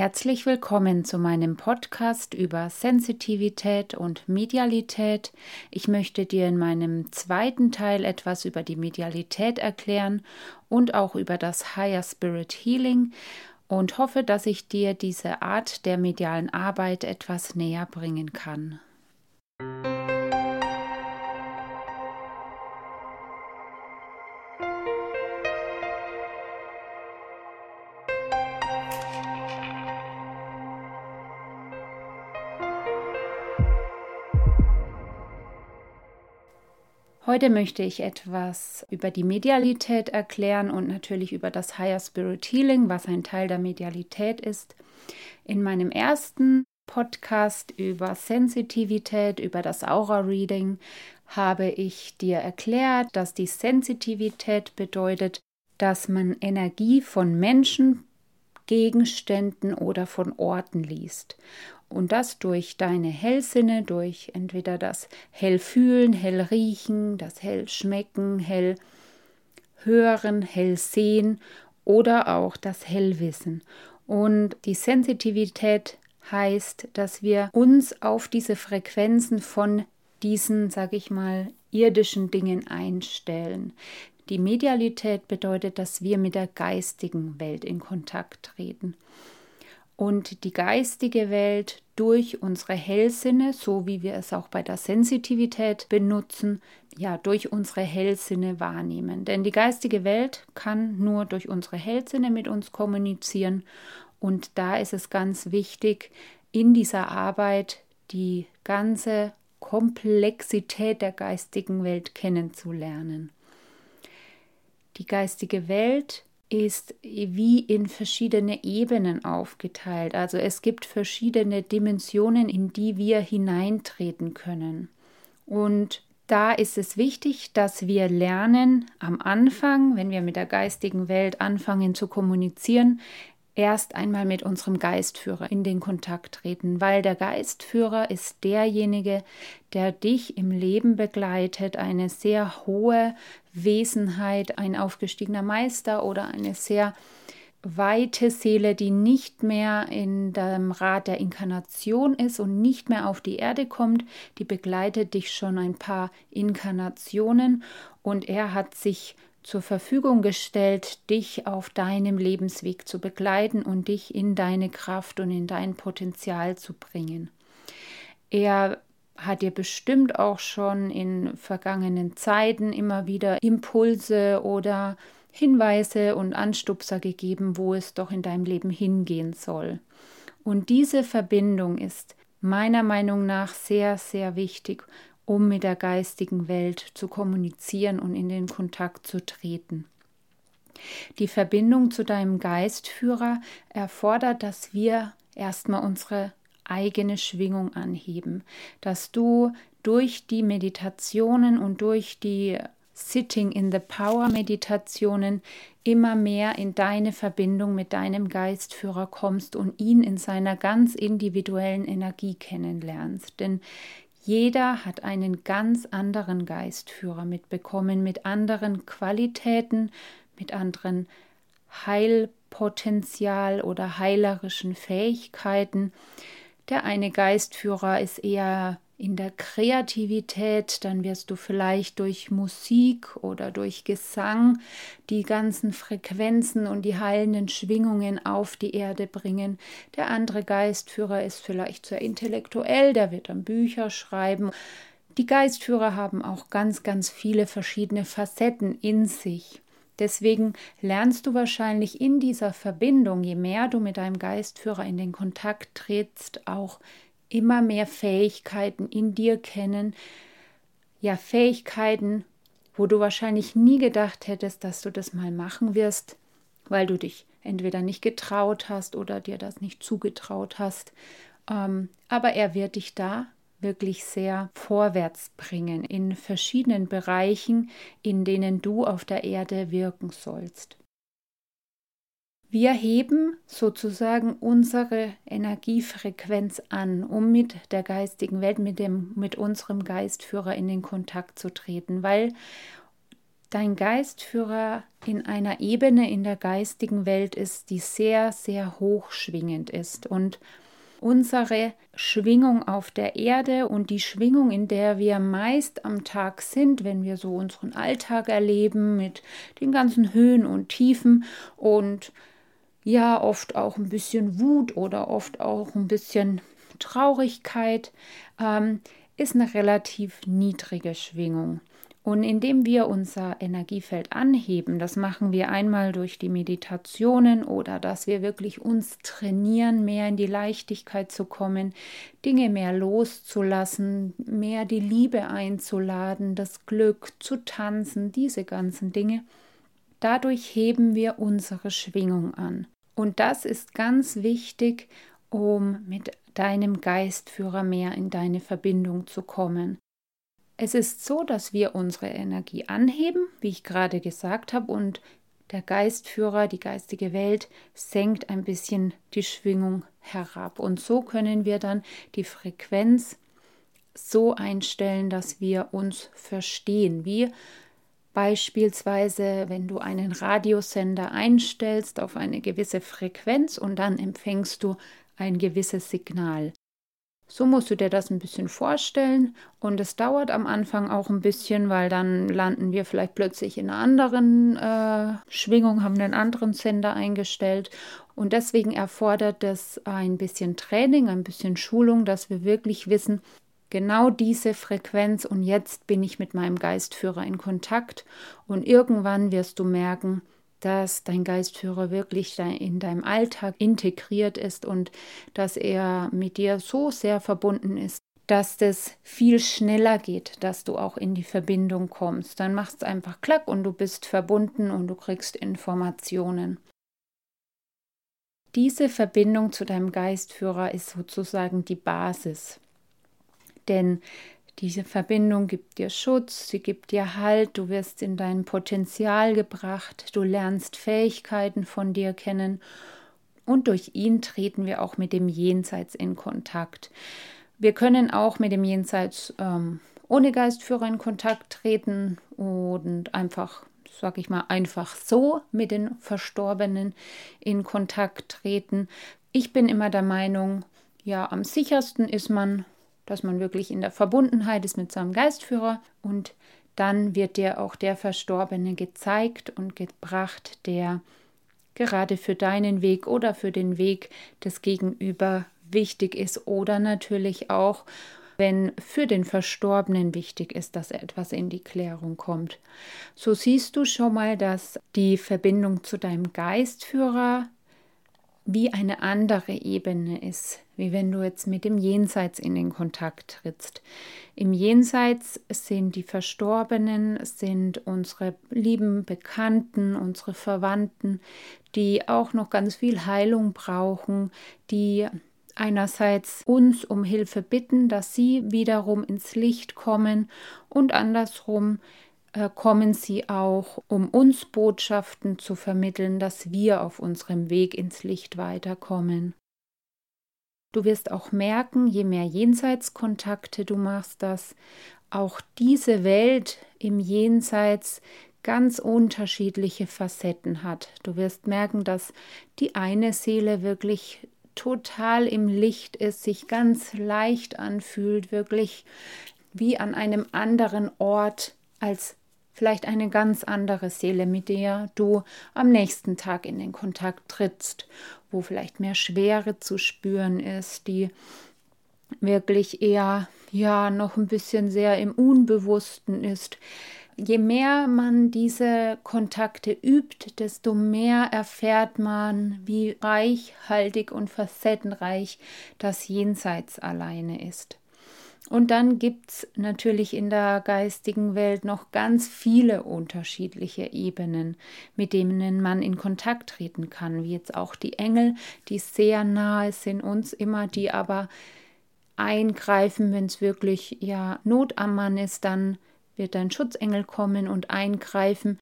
Herzlich willkommen zu meinem Podcast über Sensitivität und Medialität. Ich möchte dir in meinem zweiten Teil etwas über die Medialität erklären und auch über das Higher Spirit Healing und hoffe, dass ich dir diese Art der medialen Arbeit etwas näher bringen kann. Heute möchte ich etwas über die Medialität erklären und natürlich über das Higher Spirit Healing, was ein Teil der Medialität ist. In meinem ersten Podcast über Sensitivität, über das Aura-Reading, habe ich dir erklärt, dass die Sensitivität bedeutet, dass man Energie von Menschen, Gegenständen oder von Orten liest. Und das durch deine Hellsinne, durch entweder das Hellfühlen, Hellriechen, das Hellschmecken, Hell hören, hell sehen oder auch das Hellwissen. Und die Sensitivität heißt, dass wir uns auf diese Frequenzen von diesen, sag ich mal, irdischen Dingen einstellen. Die Medialität bedeutet, dass wir mit der geistigen Welt in Kontakt treten und die geistige Welt durch unsere Hellsinne, so wie wir es auch bei der Sensitivität benutzen, ja, durch unsere Hellsinne wahrnehmen. Denn die geistige Welt kann nur durch unsere Hellsinne mit uns kommunizieren und da ist es ganz wichtig, in dieser Arbeit die ganze Komplexität der geistigen Welt kennenzulernen. Die geistige Welt ist wie in verschiedene Ebenen aufgeteilt. Also es gibt verschiedene Dimensionen, in die wir hineintreten können. Und da ist es wichtig, dass wir lernen am Anfang, wenn wir mit der geistigen Welt anfangen zu kommunizieren, erst einmal mit unserem Geistführer in den Kontakt treten, weil der Geistführer ist derjenige, der dich im Leben begleitet, eine sehr hohe Wesenheit, ein aufgestiegener Meister oder eine sehr weite Seele, die nicht mehr in dem Rad der Inkarnation ist und nicht mehr auf die Erde kommt, die begleitet dich schon ein paar Inkarnationen und er hat sich zur Verfügung gestellt, dich auf deinem Lebensweg zu begleiten und dich in deine Kraft und in dein Potenzial zu bringen. Er hat dir bestimmt auch schon in vergangenen Zeiten immer wieder Impulse oder Hinweise und Anstupser gegeben, wo es doch in deinem Leben hingehen soll. Und diese Verbindung ist meiner Meinung nach sehr, sehr wichtig um mit der geistigen Welt zu kommunizieren und in den Kontakt zu treten. Die Verbindung zu deinem Geistführer erfordert, dass wir erstmal unsere eigene Schwingung anheben, dass du durch die Meditationen und durch die Sitting in the Power Meditationen immer mehr in deine Verbindung mit deinem Geistführer kommst und ihn in seiner ganz individuellen Energie kennenlernst. Denn jeder hat einen ganz anderen Geistführer mitbekommen, mit anderen Qualitäten, mit anderen Heilpotenzial oder heilerischen Fähigkeiten. Der eine Geistführer ist eher in der Kreativität, dann wirst du vielleicht durch Musik oder durch Gesang die ganzen Frequenzen und die heilenden Schwingungen auf die Erde bringen. Der andere Geistführer ist vielleicht sehr intellektuell, der wird dann Bücher schreiben. Die Geistführer haben auch ganz, ganz viele verschiedene Facetten in sich. Deswegen lernst du wahrscheinlich in dieser Verbindung, je mehr du mit deinem Geistführer in den Kontakt trittst, auch immer mehr Fähigkeiten in dir kennen, ja Fähigkeiten, wo du wahrscheinlich nie gedacht hättest, dass du das mal machen wirst, weil du dich entweder nicht getraut hast oder dir das nicht zugetraut hast. Ähm, aber er wird dich da wirklich sehr vorwärts bringen in verschiedenen Bereichen, in denen du auf der Erde wirken sollst. Wir heben sozusagen unsere Energiefrequenz an, um mit der geistigen Welt, mit, dem, mit unserem Geistführer in den Kontakt zu treten, weil dein Geistführer in einer Ebene in der geistigen Welt ist, die sehr, sehr hoch schwingend ist. Und unsere Schwingung auf der Erde und die Schwingung, in der wir meist am Tag sind, wenn wir so unseren Alltag erleben mit den ganzen Höhen und Tiefen und ja, oft auch ein bisschen Wut oder oft auch ein bisschen Traurigkeit, ähm, ist eine relativ niedrige Schwingung. Und indem wir unser Energiefeld anheben, das machen wir einmal durch die Meditationen oder dass wir wirklich uns trainieren, mehr in die Leichtigkeit zu kommen, Dinge mehr loszulassen, mehr die Liebe einzuladen, das Glück zu tanzen, diese ganzen Dinge. Dadurch heben wir unsere Schwingung an. Und das ist ganz wichtig, um mit deinem Geistführer mehr in deine Verbindung zu kommen. Es ist so, dass wir unsere Energie anheben, wie ich gerade gesagt habe, und der Geistführer, die geistige Welt, senkt ein bisschen die Schwingung herab. Und so können wir dann die Frequenz so einstellen, dass wir uns verstehen, wie beispielsweise, wenn du einen Radiosender einstellst auf eine gewisse Frequenz und dann empfängst du ein gewisses Signal. So musst du dir das ein bisschen vorstellen. Und es dauert am Anfang auch ein bisschen, weil dann landen wir vielleicht plötzlich in einer anderen äh, Schwingung, haben einen anderen Sender eingestellt. Und deswegen erfordert es ein bisschen Training, ein bisschen Schulung, dass wir wirklich wissen, genau diese Frequenz und jetzt bin ich mit meinem Geistführer in Kontakt. Und irgendwann wirst du merken, dass dein Geistführer wirklich in deinem Alltag integriert ist und dass er mit dir so sehr verbunden ist, dass das viel schneller geht, dass du auch in die Verbindung kommst. Dann machst es einfach klack und du bist verbunden und du kriegst Informationen. Diese Verbindung zu deinem Geistführer ist sozusagen die Basis. Denn diese Verbindung gibt dir Schutz, sie gibt dir Halt, du wirst in dein Potenzial gebracht, du lernst Fähigkeiten von dir kennen und durch ihn treten wir auch mit dem Jenseits in Kontakt. Wir können auch mit dem Jenseits ähm, ohne Geistführer in Kontakt treten und einfach, sag ich mal, einfach so mit den Verstorbenen in Kontakt treten. Ich bin immer der Meinung, ja, am sichersten ist man dass man wirklich in der Verbundenheit ist mit seinem Geistführer und dann wird dir auch der Verstorbene gezeigt und gebracht, der gerade für deinen Weg oder für den Weg des Gegenüber wichtig ist oder natürlich auch, wenn für den Verstorbenen wichtig ist, dass etwas in die Klärung kommt. So siehst du schon mal, dass die Verbindung zu deinem Geistführer wie eine andere Ebene ist, wie wenn du jetzt mit dem Jenseits in den Kontakt trittst. Im Jenseits sind die Verstorbenen, sind unsere lieben Bekannten, unsere Verwandten, die auch noch ganz viel Heilung brauchen, die einerseits uns um Hilfe bitten, dass sie wiederum ins Licht kommen und andersrum kommen sie auch, um uns Botschaften zu vermitteln, dass wir auf unserem Weg ins Licht weiterkommen. Du wirst auch merken, je mehr Jenseitskontakte du machst, dass auch diese Welt im Jenseits ganz unterschiedliche Facetten hat. Du wirst merken, dass die eine Seele wirklich total im Licht ist, sich ganz leicht anfühlt, wirklich wie an einem anderen Ort als vielleicht eine ganz andere Seele, mit der du am nächsten Tag in den Kontakt trittst, wo vielleicht mehr Schwere zu spüren ist, die wirklich eher ja noch ein bisschen sehr im Unbewussten ist. Je mehr man diese Kontakte übt, desto mehr erfährt man, wie reichhaltig und facettenreich das Jenseits alleine ist. Und dann gibt es natürlich in der geistigen Welt noch ganz viele unterschiedliche Ebenen, mit denen man in Kontakt treten kann, wie jetzt auch die Engel, die sehr nahe sind uns immer, die aber eingreifen, wenn es wirklich ja Not am Mann ist, dann wird ein Schutzengel kommen und eingreifen.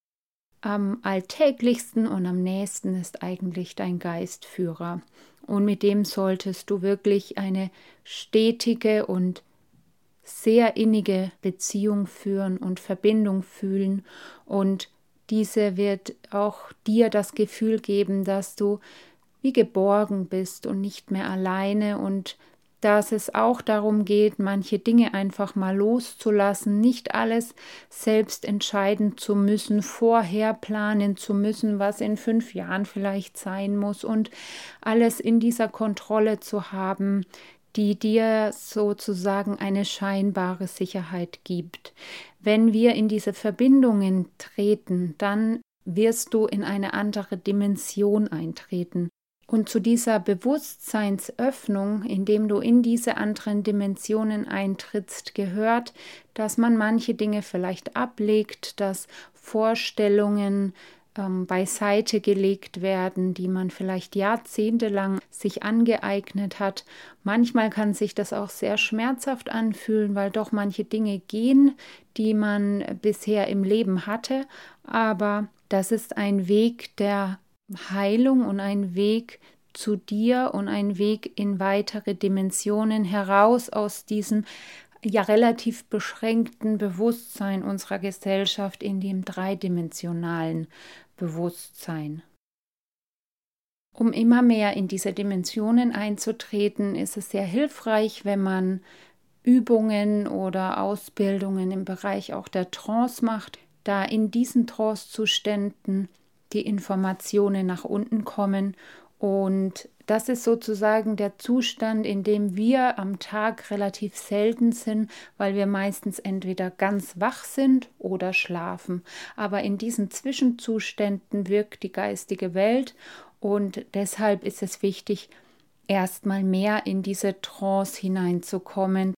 Am alltäglichsten und am nächsten ist eigentlich dein Geistführer. Und mit dem solltest du wirklich eine stetige und sehr innige Beziehung führen und Verbindung fühlen. Und diese wird auch dir das Gefühl geben, dass du wie geborgen bist und nicht mehr alleine. Und dass es auch darum geht, manche Dinge einfach mal loszulassen, nicht alles selbst entscheiden zu müssen, vorher planen zu müssen, was in fünf Jahren vielleicht sein muss und alles in dieser Kontrolle zu haben, die dir sozusagen eine scheinbare Sicherheit gibt. Wenn wir in diese Verbindungen treten, dann wirst du in eine andere Dimension eintreten. Und zu dieser Bewusstseinsöffnung, indem du in diese anderen Dimensionen eintrittst, gehört, dass man manche Dinge vielleicht ablegt, dass Vorstellungen ähm, beiseite gelegt werden, die man vielleicht jahrzehntelang sich angeeignet hat. Manchmal kann sich das auch sehr schmerzhaft anfühlen, weil doch manche Dinge gehen, die man bisher im Leben hatte. Aber das ist ein Weg der Heilung und ein Weg zu dir und ein Weg in weitere Dimensionen heraus aus diesem ja relativ beschränkten Bewusstsein unserer Gesellschaft in dem dreidimensionalen Bewusstsein. Um immer mehr in diese Dimensionen einzutreten, ist es sehr hilfreich, wenn man Übungen oder Ausbildungen im Bereich auch der Trance macht, da in diesen Trance-Zuständen die Informationen nach unten kommen. Und das ist sozusagen der Zustand, in dem wir am Tag relativ selten sind, weil wir meistens entweder ganz wach sind oder schlafen. Aber in diesen Zwischenzuständen wirkt die geistige Welt und deshalb ist es wichtig, erstmal mehr in diese Trance hineinzukommen,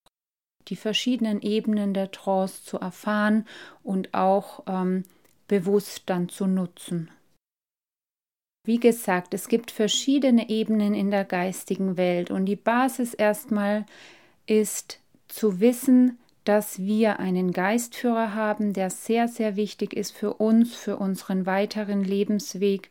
die verschiedenen Ebenen der Trance zu erfahren und auch ähm, bewusst dann zu nutzen. Wie gesagt, es gibt verschiedene Ebenen in der geistigen Welt und die Basis erstmal ist zu wissen, dass wir einen Geistführer haben, der sehr, sehr wichtig ist für uns, für unseren weiteren Lebensweg,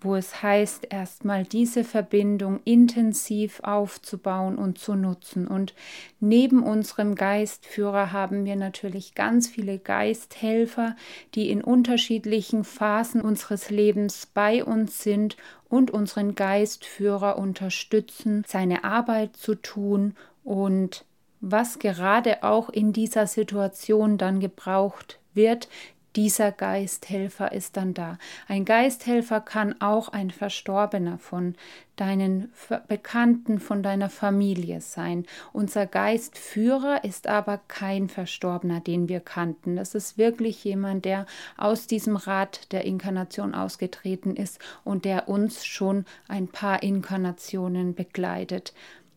wo es heißt, erstmal diese Verbindung intensiv aufzubauen und zu nutzen. Und neben unserem Geistführer haben wir natürlich ganz viele Geisthelfer, die in unterschiedlichen Phasen unseres Lebens bei uns sind und unseren Geistführer unterstützen, seine Arbeit zu tun und was gerade auch in dieser Situation dann gebraucht wird, dieser Geisthelfer ist dann da. Ein Geisthelfer kann auch ein Verstorbener von deinen Bekannten, von deiner Familie sein. Unser Geistführer ist aber kein Verstorbener, den wir kannten. Das ist wirklich jemand, der aus diesem Rad der Inkarnation ausgetreten ist und der uns schon ein paar Inkarnationen begleitet.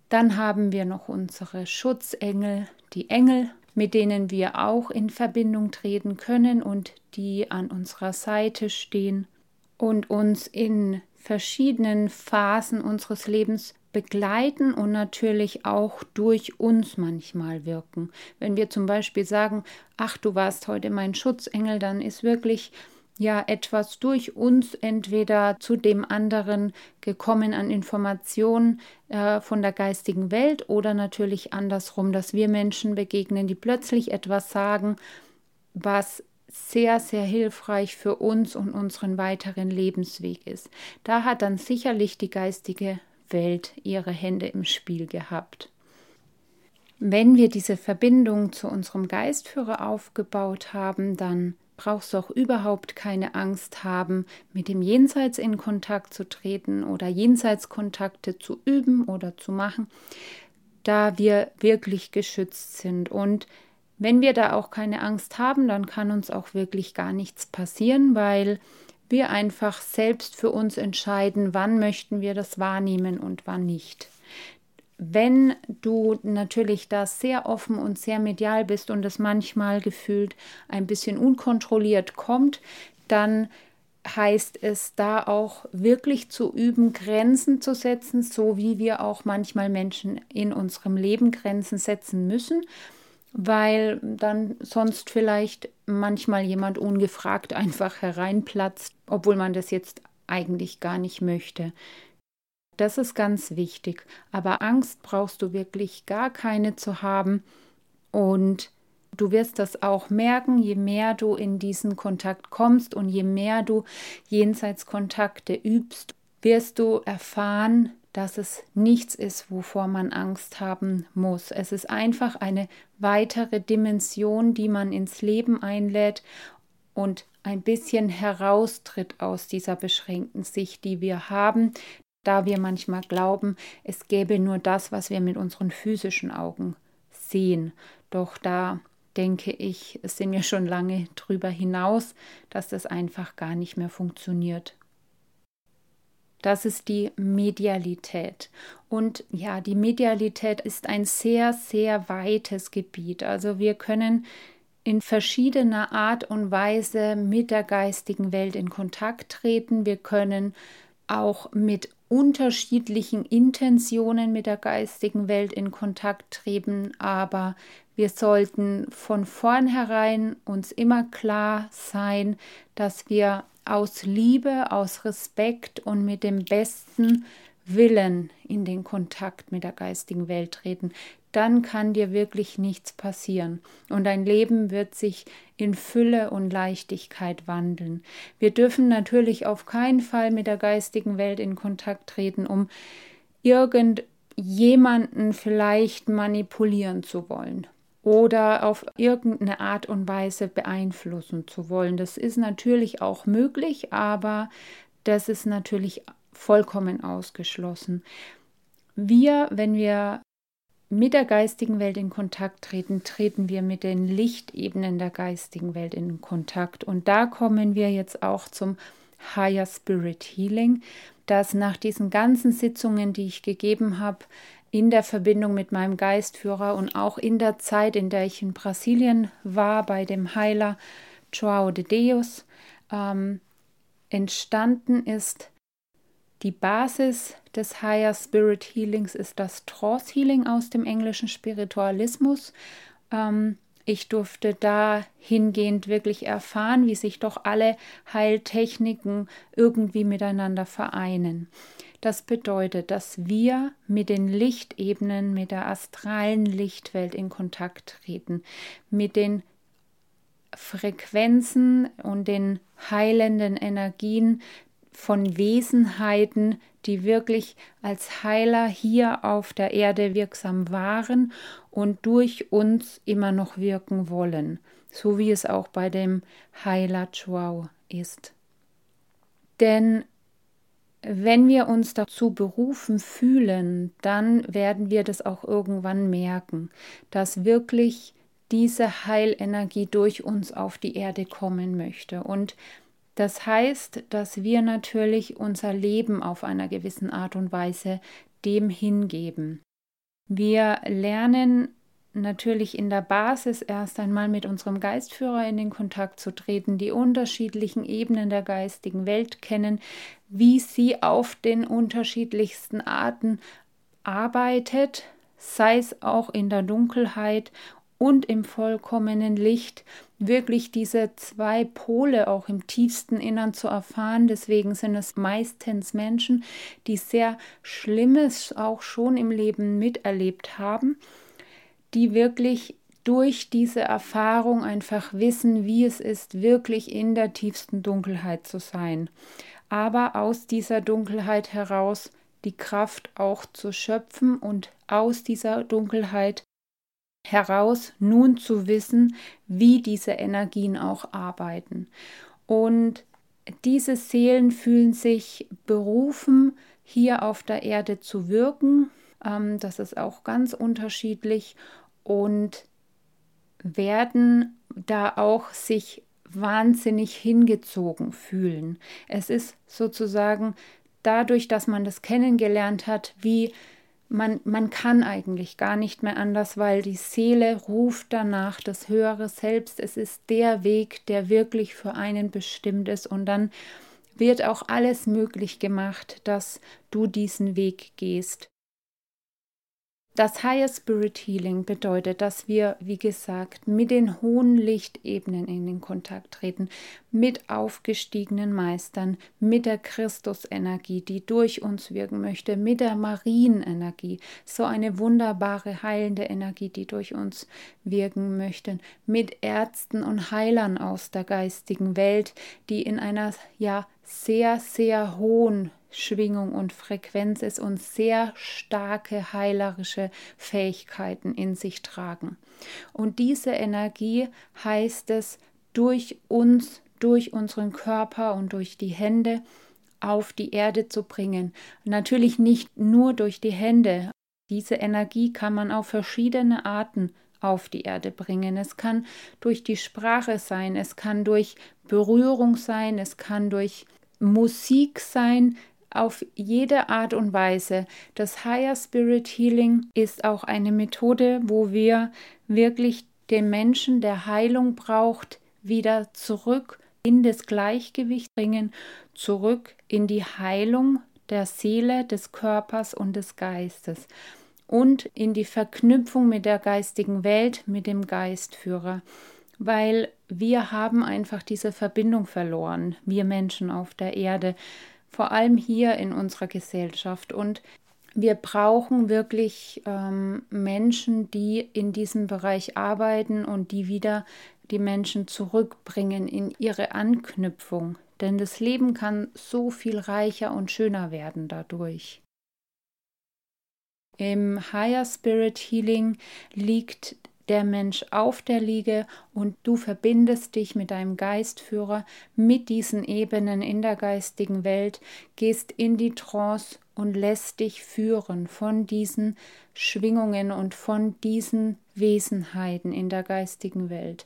Dann haben wir noch unsere Schutzengel, die Engel, mit denen wir auch in Verbindung treten können und die an unserer Seite stehen und uns in verschiedenen Phasen unseres Lebens begleiten und natürlich auch durch uns manchmal wirken. Wenn wir zum Beispiel sagen, ach, du warst heute mein Schutzengel, dann ist wirklich ja etwas durch uns entweder zu dem anderen gekommen an Informationen äh, von der geistigen Welt oder natürlich andersrum, dass wir Menschen begegnen, die plötzlich etwas sagen, was sehr, sehr hilfreich für uns und unseren weiteren Lebensweg ist. Da hat dann sicherlich die geistige Welt ihre Hände im Spiel gehabt. Wenn wir diese Verbindung zu unserem Geistführer aufgebaut haben, dann brauchst du auch überhaupt keine Angst haben, mit dem Jenseits in Kontakt zu treten oder Jenseitskontakte zu üben oder zu machen, da wir wirklich geschützt sind. Und wenn wir da auch keine Angst haben, dann kann uns auch wirklich gar nichts passieren, weil wir einfach selbst für uns entscheiden, wann möchten wir das wahrnehmen und wann nicht wenn du natürlich da sehr offen und sehr medial bist und es manchmal gefühlt ein bisschen unkontrolliert kommt, dann heißt es da auch wirklich zu üben, Grenzen zu setzen, so wie wir auch manchmal Menschen in unserem Leben Grenzen setzen müssen, weil dann sonst vielleicht manchmal jemand ungefragt einfach hereinplatzt, obwohl man das jetzt eigentlich gar nicht möchte. Das ist ganz wichtig. Aber Angst brauchst du wirklich gar keine zu haben. Und du wirst das auch merken, je mehr du in diesen Kontakt kommst und je mehr du Jenseitskontakte übst, wirst du erfahren, dass es nichts ist, wovor man Angst haben muss. Es ist einfach eine weitere Dimension, die man ins Leben einlädt und ein bisschen heraustritt aus dieser beschränkten Sicht, die wir haben, da wir manchmal glauben, es gäbe nur das, was wir mit unseren physischen Augen sehen. Doch da denke ich, sind wir schon lange drüber hinaus, dass das einfach gar nicht mehr funktioniert. Das ist die Medialität. Und ja, die Medialität ist ein sehr, sehr weites Gebiet. Also wir können in verschiedener Art und Weise mit der geistigen Welt in Kontakt treten. Wir können auch mit unterschiedlichen Intentionen mit der geistigen Welt in Kontakt treten, aber wir sollten von vornherein uns immer klar sein, dass wir aus Liebe, aus Respekt und mit dem besten Willen in den Kontakt mit der geistigen Welt treten, dann kann dir wirklich nichts passieren und dein Leben wird sich in Fülle und Leichtigkeit wandeln. Wir dürfen natürlich auf keinen Fall mit der geistigen Welt in Kontakt treten, um irgendjemanden vielleicht manipulieren zu wollen oder auf irgendeine Art und Weise beeinflussen zu wollen. Das ist natürlich auch möglich, aber das ist natürlich vollkommen ausgeschlossen. Wir, wenn wir mit der geistigen Welt in Kontakt treten, treten wir mit den Lichtebenen der geistigen Welt in Kontakt. Und da kommen wir jetzt auch zum Higher Spirit Healing, das nach diesen ganzen Sitzungen, die ich gegeben habe, in der Verbindung mit meinem Geistführer und auch in der Zeit, in der ich in Brasilien war, bei dem Heiler Joao de Deus, ähm, entstanden ist. Die Basis des Higher Spirit Healings ist das Trance Healing aus dem englischen Spiritualismus. Ähm, ich durfte da hingehend wirklich erfahren, wie sich doch alle Heiltechniken irgendwie miteinander vereinen. Das bedeutet, dass wir mit den Lichtebenen, mit der astralen Lichtwelt in Kontakt treten, mit den Frequenzen und den heilenden Energien von Wesenheiten, die wirklich als Heiler hier auf der Erde wirksam waren und durch uns immer noch wirken wollen, so wie es auch bei dem Heiler Chuao ist. Denn wenn wir uns dazu berufen fühlen, dann werden wir das auch irgendwann merken, dass wirklich diese Heilenergie durch uns auf die Erde kommen möchte. Und das heißt, dass wir natürlich unser Leben auf einer gewissen Art und Weise dem hingeben. Wir lernen natürlich in der Basis erst einmal mit unserem Geistführer in den Kontakt zu treten, die unterschiedlichen Ebenen der geistigen Welt kennen, wie sie auf den unterschiedlichsten Arten arbeitet, sei es auch in der Dunkelheit und im vollkommenen Licht, wirklich diese zwei Pole auch im tiefsten Innern zu erfahren. Deswegen sind es meistens Menschen, die sehr Schlimmes auch schon im Leben miterlebt haben die wirklich durch diese Erfahrung einfach wissen, wie es ist, wirklich in der tiefsten Dunkelheit zu sein. Aber aus dieser Dunkelheit heraus die Kraft auch zu schöpfen und aus dieser Dunkelheit heraus nun zu wissen, wie diese Energien auch arbeiten. Und diese Seelen fühlen sich berufen, hier auf der Erde zu wirken. Ähm, das ist auch ganz unterschiedlich und werden da auch sich wahnsinnig hingezogen fühlen. Es ist sozusagen dadurch, dass man das kennengelernt hat, wie man, man kann eigentlich gar nicht mehr anders, weil die Seele ruft danach das höhere Selbst. Es ist der Weg, der wirklich für einen bestimmt ist. Und dann wird auch alles möglich gemacht, dass du diesen Weg gehst. Das Higher Spirit Healing bedeutet, dass wir, wie gesagt, mit den hohen Lichtebenen in den Kontakt treten, mit aufgestiegenen Meistern, mit der Christusenergie, die durch uns wirken möchte, mit der Marienenergie, so eine wunderbare heilende Energie, die durch uns wirken möchte, mit Ärzten und Heilern aus der geistigen Welt, die in einer ja sehr, sehr hohen Schwingung und Frequenz ist und sehr starke heilerische Fähigkeiten in sich tragen. Und diese Energie heißt es, durch uns, durch unseren Körper und durch die Hände auf die Erde zu bringen. Natürlich nicht nur durch die Hände. Diese Energie kann man auf verschiedene Arten auf die Erde bringen. Es kann durch die Sprache sein, es kann durch Berührung sein, es kann durch Musik sein, auf jede Art und Weise. Das Higher Spirit Healing ist auch eine Methode, wo wir wirklich den Menschen, der Heilung braucht, wieder zurück in das Gleichgewicht bringen, zurück in die Heilung der Seele, des Körpers und des Geistes und in die Verknüpfung mit der geistigen Welt, mit dem Geistführer, weil wir haben einfach diese Verbindung verloren, wir Menschen auf der Erde vor allem hier in unserer Gesellschaft. Und wir brauchen wirklich ähm, Menschen, die in diesem Bereich arbeiten und die wieder die Menschen zurückbringen in ihre Anknüpfung. Denn das Leben kann so viel reicher und schöner werden dadurch. Im Higher Spirit Healing liegt der Mensch auf der Liege und du verbindest dich mit deinem Geistführer, mit diesen Ebenen in der geistigen Welt, gehst in die Trance und lässt dich führen von diesen Schwingungen und von diesen Wesenheiten in der geistigen Welt.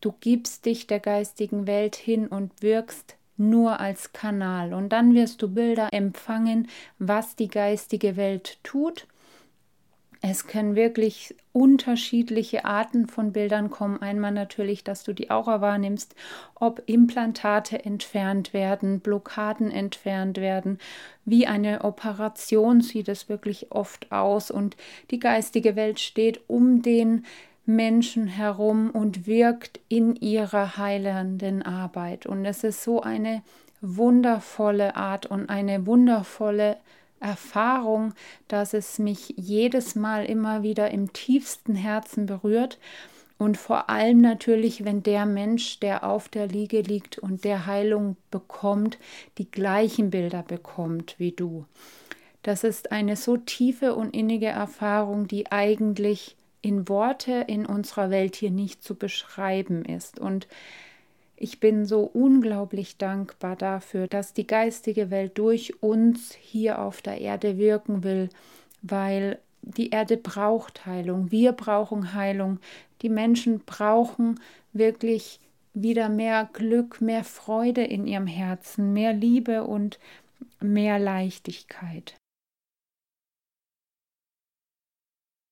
Du gibst dich der geistigen Welt hin und wirkst nur als Kanal und dann wirst du Bilder empfangen, was die geistige Welt tut es können wirklich unterschiedliche Arten von Bildern kommen. Einmal natürlich, dass du die Aura wahrnimmst, ob Implantate entfernt werden, Blockaden entfernt werden. Wie eine Operation sieht es wirklich oft aus und die geistige Welt steht um den Menschen herum und wirkt in ihrer heilenden Arbeit. Und es ist so eine wundervolle Art und eine wundervolle Erfahrung, dass es mich jedes Mal immer wieder im tiefsten Herzen berührt. Und vor allem natürlich, wenn der Mensch, der auf der Liege liegt und der Heilung bekommt, die gleichen Bilder bekommt wie du. Das ist eine so tiefe und innige Erfahrung, die eigentlich in Worte in unserer Welt hier nicht zu beschreiben ist. Und ich bin so unglaublich dankbar dafür, dass die geistige Welt durch uns hier auf der Erde wirken will, weil die Erde braucht Heilung, wir brauchen Heilung, die Menschen brauchen wirklich wieder mehr Glück, mehr Freude in ihrem Herzen, mehr Liebe und mehr Leichtigkeit.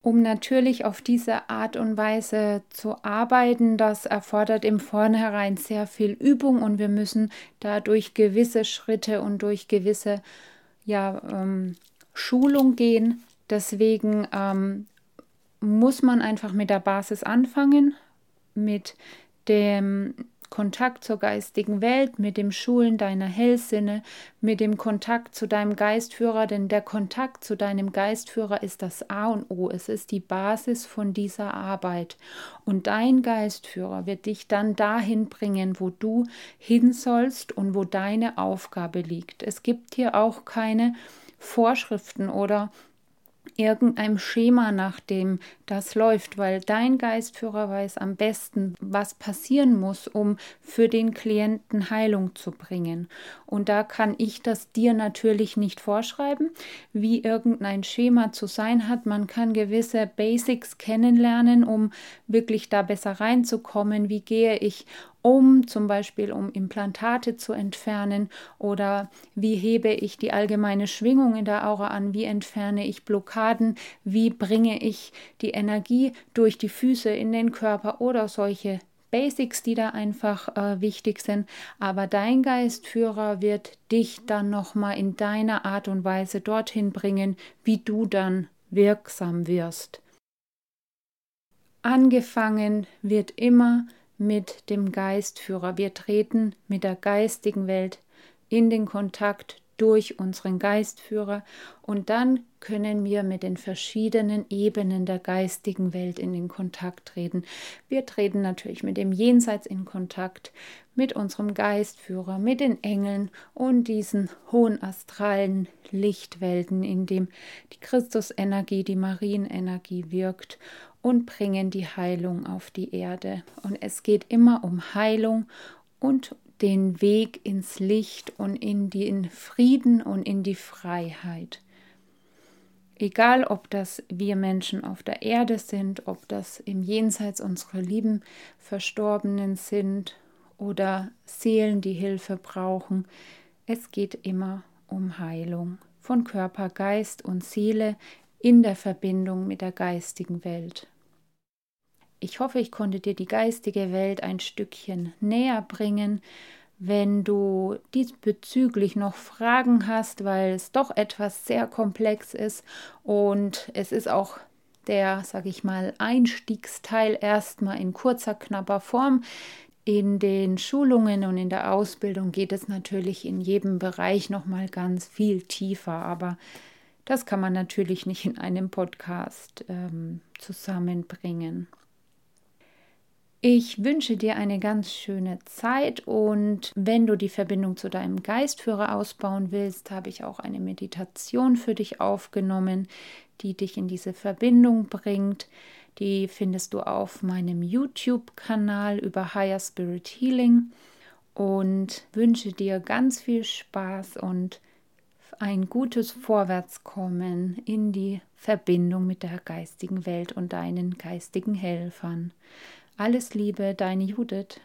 Um natürlich auf diese Art und Weise zu arbeiten, das erfordert im Vornherein sehr viel Übung und wir müssen da durch gewisse Schritte und durch gewisse ja, ähm, Schulung gehen. Deswegen ähm, muss man einfach mit der Basis anfangen, mit dem Kontakt zur geistigen Welt, mit dem Schulen deiner Hellsinne, mit dem Kontakt zu deinem Geistführer, denn der Kontakt zu deinem Geistführer ist das A und O, es ist die Basis von dieser Arbeit. Und dein Geistführer wird dich dann dahin bringen, wo du hin sollst und wo deine Aufgabe liegt. Es gibt hier auch keine Vorschriften oder irgendeinem Schema, nach dem das läuft, weil dein Geistführer weiß am besten, was passieren muss, um für den Klienten Heilung zu bringen. Und da kann ich das dir natürlich nicht vorschreiben, wie irgendein Schema zu sein hat. Man kann gewisse Basics kennenlernen, um wirklich da besser reinzukommen. Wie gehe ich um, zum Beispiel um Implantate zu entfernen? Oder wie hebe ich die allgemeine Schwingung in der Aura an, wie entferne ich Blockaden, wie bringe ich die Energie durch die Füße in den Körper? Oder solche Basics, die da einfach äh, wichtig sind, aber dein Geistführer wird dich dann nochmal in deiner Art und Weise dorthin bringen, wie du dann wirksam wirst. Angefangen wird immer mit dem Geistführer. Wir treten mit der geistigen Welt in den Kontakt durch unseren Geistführer und dann können wir mit den verschiedenen Ebenen der geistigen Welt in den Kontakt treten. Wir treten natürlich mit dem Jenseits in Kontakt, mit unserem Geistführer, mit den Engeln und diesen hohen astralen Lichtwelten, in dem die Christusenergie, die Marienenergie wirkt und bringen die Heilung auf die Erde. Und es geht immer um Heilung und den Weg ins Licht und in den Frieden und in die Freiheit. Egal, ob das wir Menschen auf der Erde sind, ob das im Jenseits unsere lieben Verstorbenen sind oder Seelen, die Hilfe brauchen, es geht immer um Heilung von Körper, Geist und Seele in der Verbindung mit der geistigen Welt. Ich hoffe, ich konnte dir die geistige Welt ein Stückchen näher bringen. Wenn du diesbezüglich noch Fragen hast, weil es doch etwas sehr komplex ist und es ist auch der, sage ich mal, Einstiegsteil erstmal in kurzer, knapper Form. In den Schulungen und in der Ausbildung geht es natürlich in jedem Bereich noch mal ganz viel tiefer, aber das kann man natürlich nicht in einem Podcast ähm, zusammenbringen. Ich wünsche dir eine ganz schöne Zeit und wenn du die Verbindung zu deinem Geistführer ausbauen willst, habe ich auch eine Meditation für dich aufgenommen, die dich in diese Verbindung bringt. Die findest du auf meinem YouTube-Kanal über Higher Spirit Healing und wünsche dir ganz viel Spaß und ein gutes Vorwärtskommen in die Verbindung mit der geistigen Welt und deinen geistigen Helfern. Alles Liebe, deine Judith.